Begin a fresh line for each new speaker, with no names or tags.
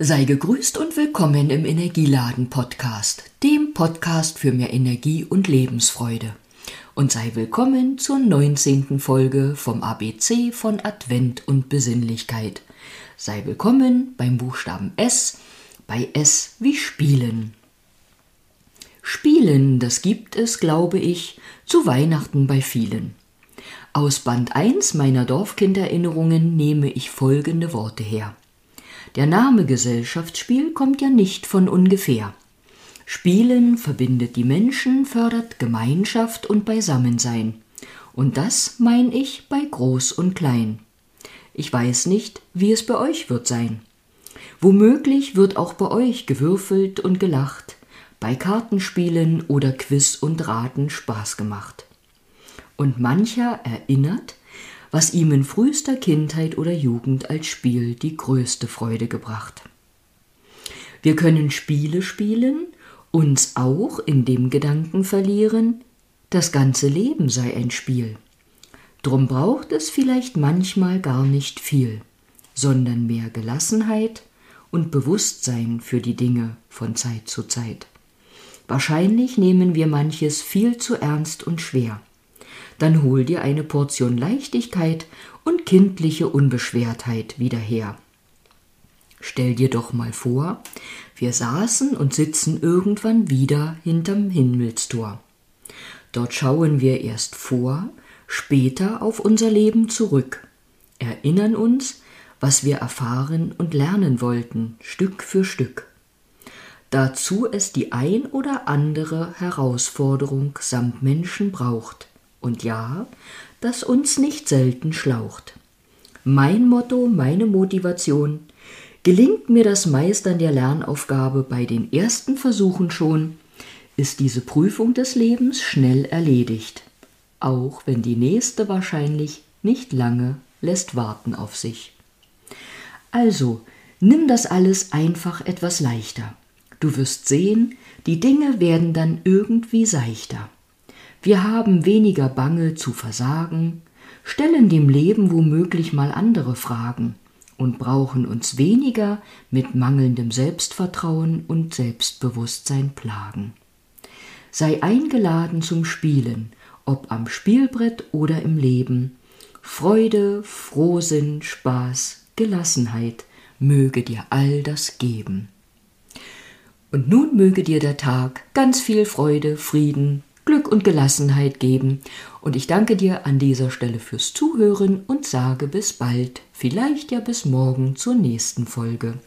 Sei gegrüßt und willkommen im Energieladen Podcast, dem Podcast für mehr Energie und Lebensfreude. Und sei willkommen zur 19. Folge vom ABC von Advent und Besinnlichkeit. Sei willkommen beim Buchstaben S, bei S wie Spielen. Spielen, das gibt es, glaube ich, zu Weihnachten bei vielen. Aus Band 1 meiner Dorfkinderinnerungen nehme ich folgende Worte her. Der Name Gesellschaftsspiel kommt ja nicht von ungefähr. Spielen verbindet die Menschen, fördert Gemeinschaft und Beisammensein. Und das mein ich bei Groß und Klein. Ich weiß nicht, wie es bei euch wird sein. Womöglich wird auch bei euch gewürfelt und gelacht, bei Kartenspielen oder Quiz und Raten Spaß gemacht. Und mancher erinnert, was ihm in frühester Kindheit oder Jugend als Spiel die größte Freude gebracht. Wir können Spiele spielen, uns auch in dem Gedanken verlieren, das ganze Leben sei ein Spiel. Drum braucht es vielleicht manchmal gar nicht viel, sondern mehr Gelassenheit und Bewusstsein für die Dinge von Zeit zu Zeit. Wahrscheinlich nehmen wir manches viel zu ernst und schwer dann hol dir eine Portion Leichtigkeit und kindliche Unbeschwertheit wieder her. Stell dir doch mal vor, wir saßen und sitzen irgendwann wieder hinterm Himmelstor. Dort schauen wir erst vor, später auf unser Leben zurück, erinnern uns, was wir erfahren und lernen wollten, Stück für Stück. Dazu es die ein oder andere Herausforderung samt Menschen braucht, und ja, das uns nicht selten schlaucht. Mein Motto, meine Motivation, gelingt mir das Meistern der Lernaufgabe bei den ersten Versuchen schon, ist diese Prüfung des Lebens schnell erledigt, auch wenn die nächste wahrscheinlich nicht lange lässt warten auf sich. Also, nimm das alles einfach etwas leichter. Du wirst sehen, die Dinge werden dann irgendwie seichter. Wir haben weniger Bange zu versagen, stellen dem Leben womöglich mal andere Fragen und brauchen uns weniger mit mangelndem Selbstvertrauen und Selbstbewusstsein plagen. Sei eingeladen zum Spielen, ob am Spielbrett oder im Leben. Freude, Frohsinn, Spaß, Gelassenheit möge dir all das geben. Und nun möge dir der Tag ganz viel Freude, Frieden, Glück und Gelassenheit geben. Und ich danke dir an dieser Stelle fürs Zuhören und sage bis bald, vielleicht ja bis morgen zur nächsten Folge.